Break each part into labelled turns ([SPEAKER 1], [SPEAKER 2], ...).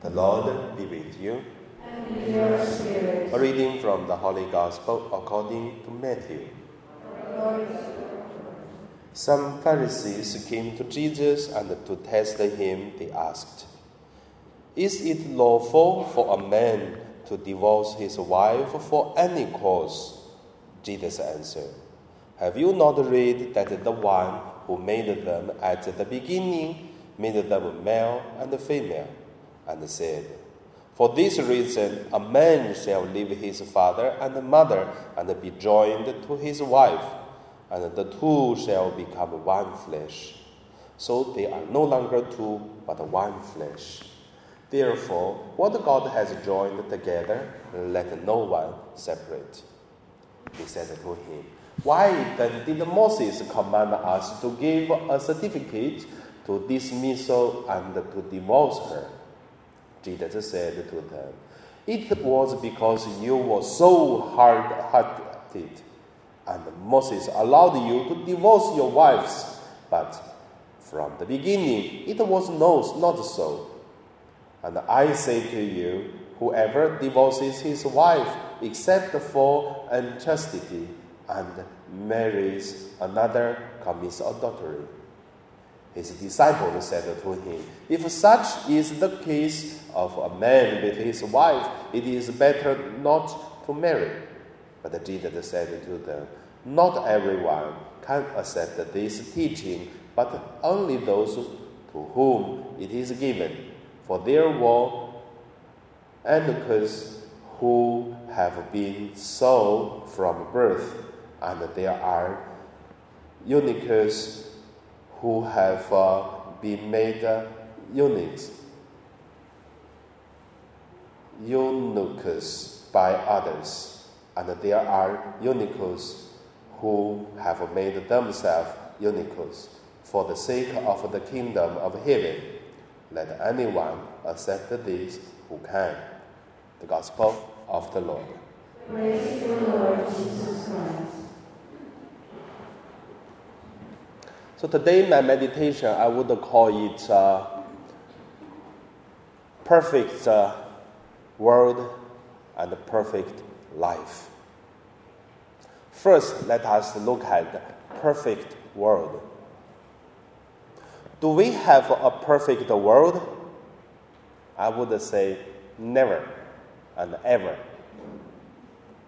[SPEAKER 1] The Lord be with you.
[SPEAKER 2] And with your spirit.
[SPEAKER 1] A reading from the Holy Gospel according to Matthew. Some Pharisees came to Jesus and to test him, they asked, Is it lawful for a man to divorce his wife for any cause? Jesus answered, Have you not read that the one who made them at the beginning made them male and female? And said, For this reason, a man shall leave his father and mother and be joined to his wife, and the two shall become one flesh. So they are no longer two, but one flesh. Therefore, what God has joined together, let no one separate. He said to him, Why then did Moses command us to give a certificate to dismissal and to divorce her? Jesus said to them, It was because you were so hard hearted, and Moses allowed you to divorce your wives. But from the beginning, it was no, not so. And I say to you, whoever divorces his wife except for unchastity and marries another commits adultery. His disciples said to him, If such is the case of a man with his wife, it is better not to marry. But Jesus said to them, Not everyone can accept this teaching, but only those to whom it is given. For there were eunuchs who have been so from birth, and there are eunuchs who have uh, been made uh, eunuchs, eunuchs by others, and there are eunuchs who have made themselves eunuchs for the sake of the kingdom of heaven. Let anyone accept this who can. The Gospel of the Lord.
[SPEAKER 2] Praise the Lord Jesus Christ.
[SPEAKER 1] So today, my meditation, I would call it uh, perfect uh, world and perfect life. First, let us look at the perfect world. Do we have a perfect world? I would say never and ever.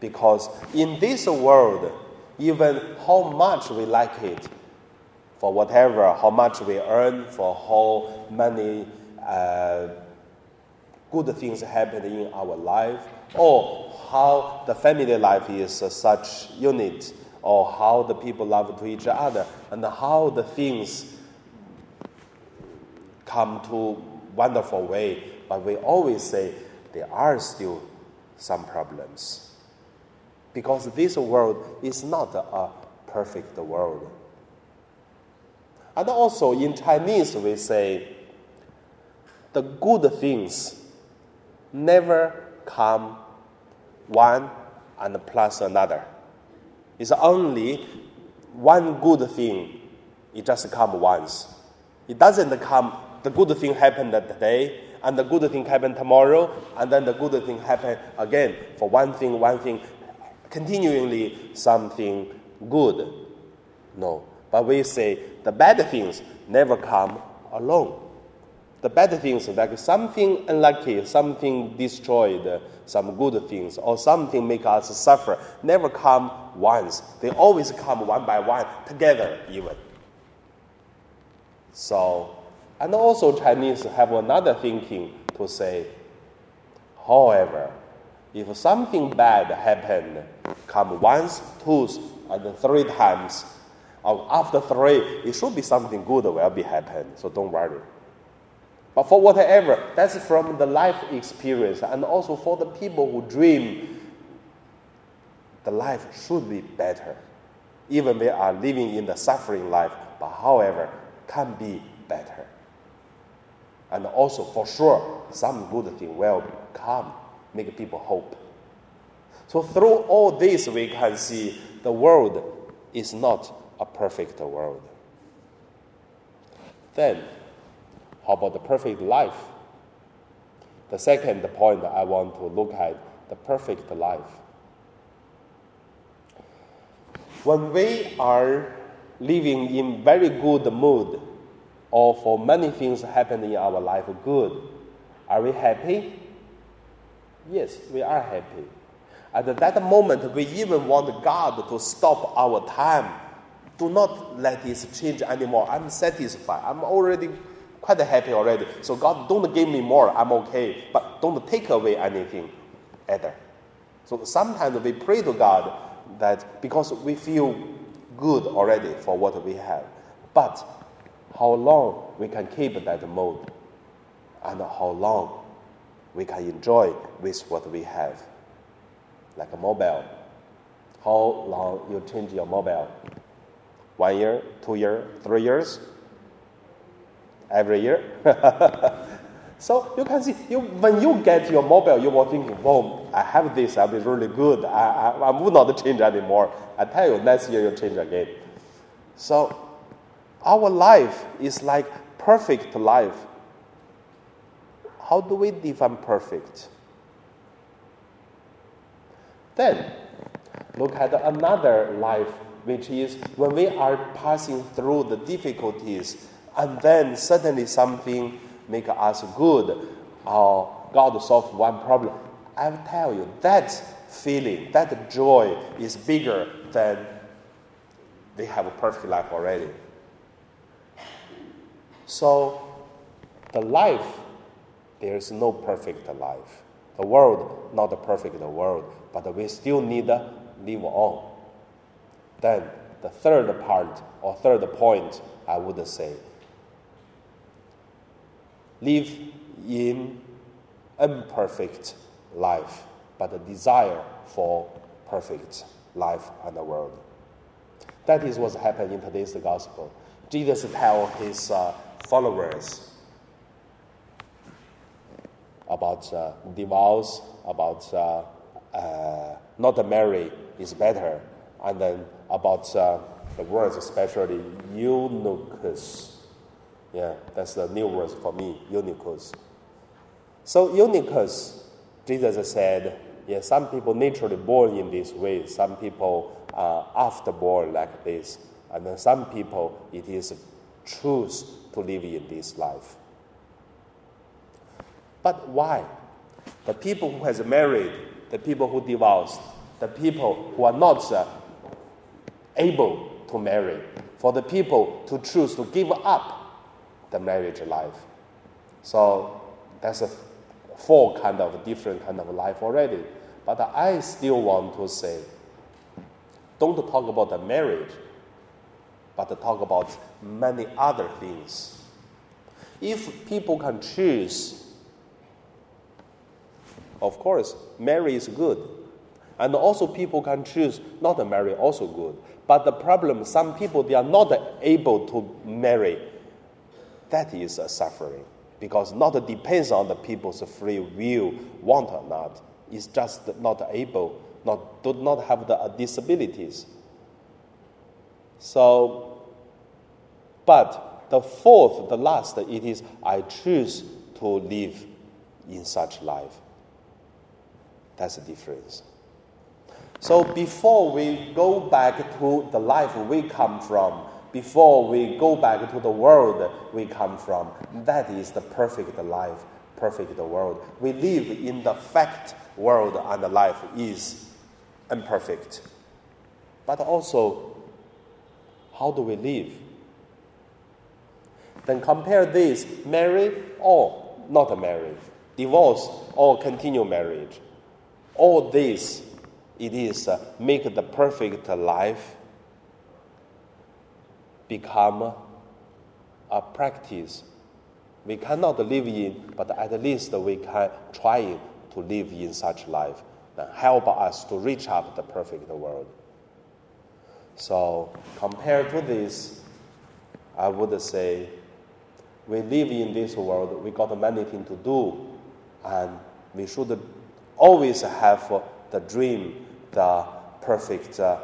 [SPEAKER 1] Because in this world, even how much we like it, for whatever, how much we earn, for how many uh, good things happen in our life, or how the family life is uh, such unit, or how the people love to each other, and how the things come to wonderful way. But we always say there are still some problems. Because this world is not a perfect world. And also in Chinese, we say the good things never come one and plus another. It's only one good thing, it just comes once. It doesn't come, the good thing happened today, and the good thing happened tomorrow, and then the good thing happen again. For one thing, one thing, continually something good. No. But we say the bad things never come alone. The bad things, like something unlucky, something destroyed, some good things, or something make us suffer, never come once. They always come one by one, together even. So, and also Chinese have another thinking to say, however, if something bad happen, come once, twice, and three times, after three, it should be something good will be happen. So don't worry. But for whatever, that's from the life experience, and also for the people who dream, the life should be better. Even they are living in the suffering life, but however, can be better. And also, for sure, some good thing will come, make people hope. So through all this, we can see the world is not a perfect world. Then, how about the perfect life? The second point I want to look at the perfect life. When we are living in very good mood, or for many things happen in our life good, are we happy? Yes, we are happy. At that moment, we even want God to stop our time. Do not let this change anymore. I'm satisfied. I'm already quite happy already. So God, don't give me more. I'm okay. But don't take away anything either. So sometimes we pray to God that because we feel good already for what we have. But how long we can keep that mode and how long we can enjoy with what we have. Like a mobile. How long you change your mobile? One year, two year, three years? Every year? so you can see, you, when you get your mobile, you will think, "Well, I have this, I'll be really good. I, I, I will not change anymore. I tell you, next year you change again. So our life is like perfect life. How do we define perfect? Then, look at another life, which is when we are passing through the difficulties, and then suddenly something make us good, or God solve one problem. I will tell you that feeling, that joy is bigger than they have a perfect life already. So, the life, there is no perfect life. The world, not a perfect world, but we still need to live on. Then, the third part or third point, I would say, live in imperfect life, but a desire for perfect life and the world. That is what's happening in today's gospel. Jesus tell his uh, followers about uh, divorce, about uh, uh, not marry is better, and then about uh, the words, especially eunuchus. Yeah, that's the new word for me, eunuchus. So eunuchus, Jesus said, yeah, some people naturally born in this way, some people are after born like this, and then some people it is choose to live in this life. But why? The people who has married, the people who divorced, the people who are not uh, able to marry, for the people to choose to give up the marriage life. So that's a four kind of different kind of life already. But I still want to say, don't talk about the marriage, but talk about many other things. If people can choose, of course, marry is good. And also people can choose not to marry, also good. But the problem, some people, they are not able to marry. That is a suffering. Because not depends on the people's free will, want or not. It's just not able, not, do not have the disabilities. So, but the fourth, the last, it is I choose to live in such life. That's the difference. So before we go back to the life we come from, before we go back to the world we come from, that is the perfect life, perfect world. We live in the fact world and life is imperfect. But also, how do we live? Then compare this marry or not marry, divorce or continue marriage. All this it is uh, make the perfect life become a practice we cannot live in, but at least we can try to live in such life and help us to reach up the perfect world. So compared to this, I would say we live in this world, we got many things to do, and we should always have the dream the perfect uh,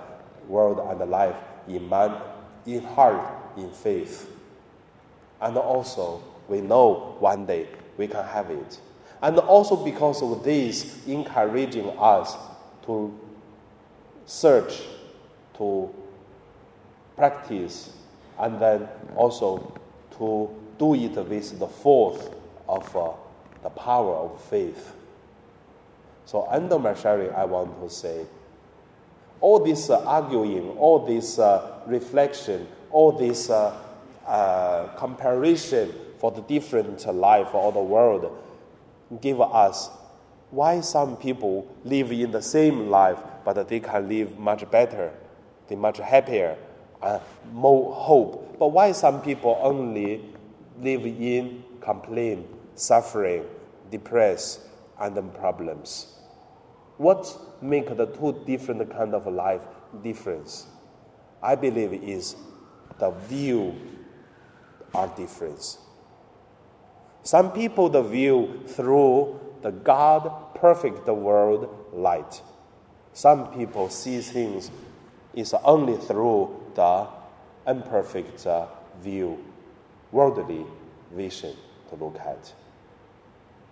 [SPEAKER 1] world and life in mind, in heart, in faith. And also, we know one day we can have it. And also because of this, encouraging us to search, to practice, and then also to do it with the force of uh, the power of faith. So, under my sharing, I want to say all this uh, arguing, all this uh, reflection, all this uh, uh, comparison for the different life of the world give us why some people live in the same life, but they can live much better, they much happier, uh, more hope. But why some people only live in complaint, suffering, depressed, and problems? What make the two different kind of life difference? I believe is the view are different. Some people the view through the God perfect the world light. Some people see things is only through the imperfect uh, view, worldly vision to look at.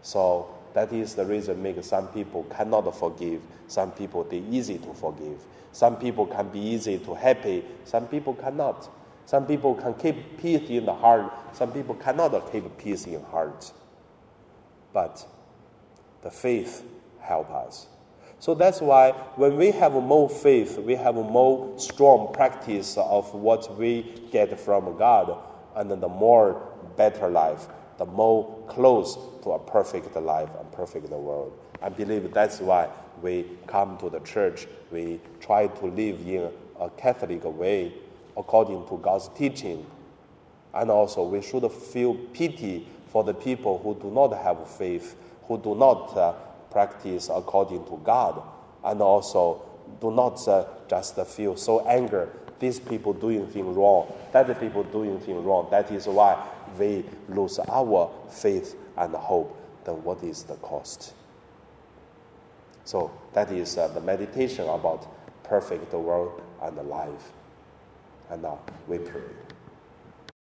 [SPEAKER 1] So that is the reason make some people cannot forgive. Some people they easy to forgive. Some people can be easy to happy. Some people cannot. Some people can keep peace in the heart. Some people cannot keep peace in heart. But the faith help us. So that's why when we have more faith, we have more strong practice of what we get from God, and the more better life, the more close to a perfect life, and perfect world. I believe that's why we come to the church. We try to live in a Catholic way according to God's teaching. And also, we should feel pity for the people who do not have faith, who do not uh, practice according to God, and also do not uh, just feel so anger. These people doing things wrong, that people doing things wrong. That is why we lose our faith and hope. Then what is the cost? So that is uh, the meditation about perfect world and life. And now we pray.